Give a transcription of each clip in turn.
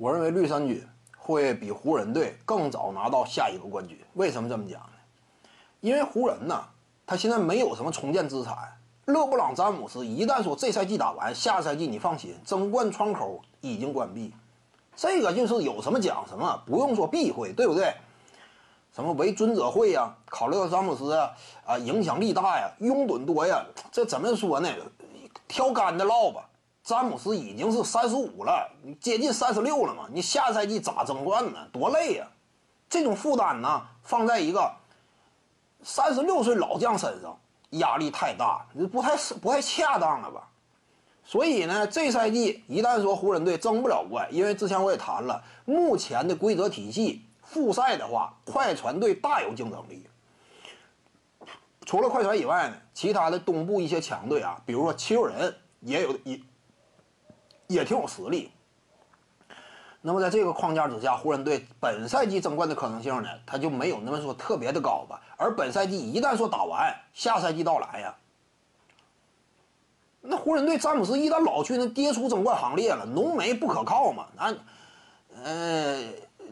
我认为绿衫军会比湖人队更早拿到下一个冠军。为什么这么讲呢？因为湖人呢，他现在没有什么重建资产。勒布朗·詹姆斯一旦说这赛季打完，下赛季你放心，争冠窗口已经关闭。这个就是有什么讲什么，不用说避讳，对不对？什么为尊者会呀？考虑到詹姆斯啊啊影响力大呀，拥趸多呀，这怎么说呢？挑干的唠吧。詹姆斯已经是三十五了，接近三十六了嘛。你下赛季咋争冠呢？多累呀！这种负担呢，放在一个三十六岁老将身上，压力太大，这不太不太恰当了吧？所以呢，这赛季一旦说湖人队争不了冠，因为之前我也谈了，目前的规则体系，复赛的话，快船队大有竞争力。除了快船以外呢，其他的东部一些强队啊，比如说七六人，也有也也挺有实力。那么在这个框架之下，湖人队本赛季争冠的可能性呢，他就没有那么说特别的高吧。而本赛季一旦说打完，下赛季到来呀。那湖人队詹姆斯一旦老去，那跌出争冠行列了。浓眉不可靠嘛？那，呃，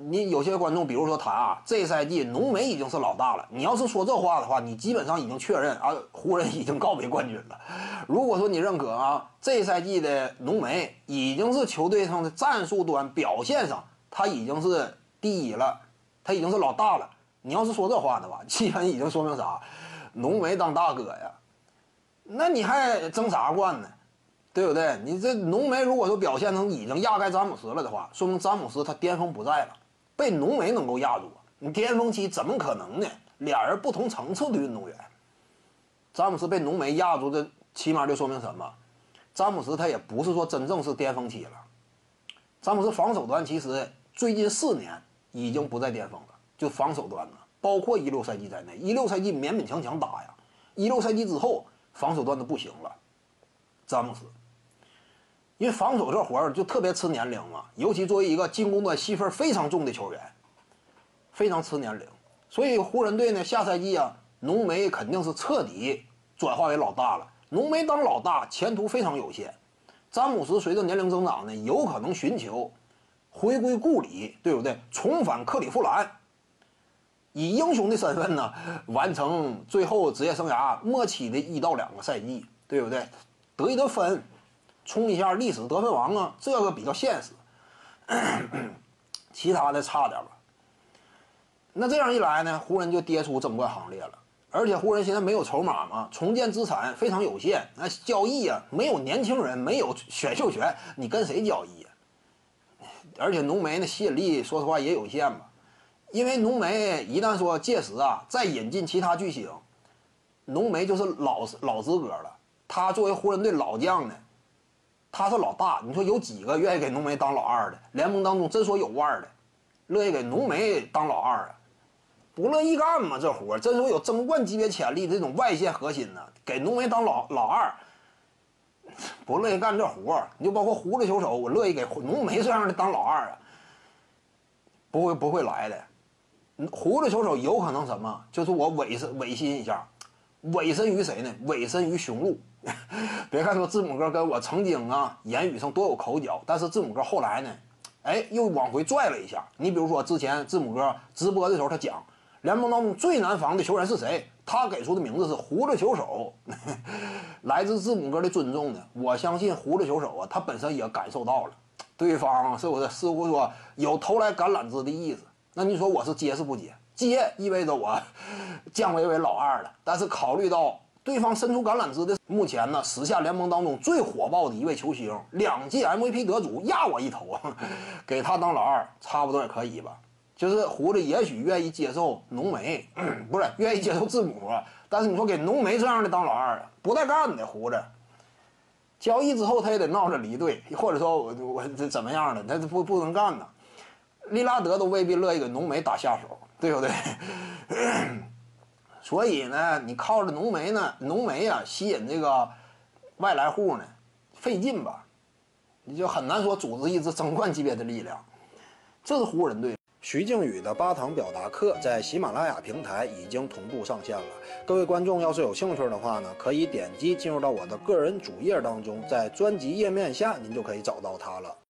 你有些观众，比如说他啊，这赛季浓眉已经是老大了。你要是说这话的话，你基本上已经确认啊，湖人已经告别冠军了。如果说你认可啊，这赛季的浓眉已经是球队上的战术端表现上，他已经是第一了，他已经是老大了。你要是说这话的话，基本已经说明啥？浓眉当大哥呀。那你还争啥冠呢？对不对？你这浓眉如果说表现成已经压盖詹姆斯了的话，说明詹姆斯他巅峰不在了，被浓眉能够压住。你巅峰期怎么可能呢？俩人不同层次的运动员，詹姆斯被浓眉压住，这起码就说明什么？詹姆斯他也不是说真正是巅峰期了。詹姆斯防守端其实最近四年已经不在巅峰了，就防守端呢，包括一六赛季在内，一六赛季勉勉强强打呀，一六赛季之后。防守端都不行了，詹姆斯，因为防守这活儿就特别吃年龄嘛，尤其作为一个进攻端戏份非常重的球员，非常吃年龄。所以湖人队呢，下赛季啊，浓眉肯定是彻底转化为老大了。浓眉当老大，前途非常有限。詹姆斯随着年龄增长呢，有可能寻求回归故里，对不对？重返克利夫兰。以英雄的身份呢，完成最后职业生涯末期的一到两个赛季，对不对？得一得分，冲一下历史得分王啊，这个比较现实。其他的差点吧。那这样一来呢，湖人就跌出争冠行列了。而且湖人现在没有筹码嘛，重建资产非常有限，那交易啊，没有年轻人，没有选秀权，你跟谁交易呀？而且浓眉那吸引力，说实话也有限吧。因为浓眉一旦说届时啊再引进其他巨星，浓眉就是老老资格了。他作为湖人队老将呢，他是老大。你说有几个愿意给浓眉当老二的？联盟当中真说有腕的，乐意给浓眉当老二啊？不乐意干嘛？这活真说有争冠级别潜力这种外线核心呢，给浓眉当老老二，不乐意干这活你就包括胡子球手，我乐意给浓眉这样的当老二啊，不会不会来的。胡子球手有可能什么？就是我委身委心一下，委身于谁呢？委身于雄鹿。别看说字母哥跟我曾经啊言语上多有口角，但是字母哥后来呢，哎又往回拽了一下。你比如说之前字母哥直播的时候，他讲联盟当中最难防的球员是谁？他给出的名字是胡子球手。来自字母哥的尊重呢，我相信胡子球手啊，他本身也感受到了，对方是不是似乎说有投来橄榄枝的意思？那你说我是接是不接？接意味着我降维为老二了。但是考虑到对方伸出橄榄枝的，目前呢，时下联盟当中最火爆的一位球星，两届 MVP 得主，压我一头，给他当老二，差不多也可以吧。就是胡子也许愿意接受浓眉，不是愿意接受字母，但是你说给浓眉这样的当老二，不带干的。胡子交易之后他也得闹着离队，或者说我我这怎么样的，他不不能干呢。利拉德都未必乐意给浓眉打下手，对不对？所以呢，你靠着浓眉呢，浓眉啊吸引这个外来户呢，费劲吧？你就很难说组织一支争冠级别的力量。这是湖人队。徐静宇的八堂表达课在喜马拉雅平台已经同步上线了。各位观众要是有兴趣的话呢，可以点击进入到我的个人主页当中，在专辑页面下您就可以找到它了。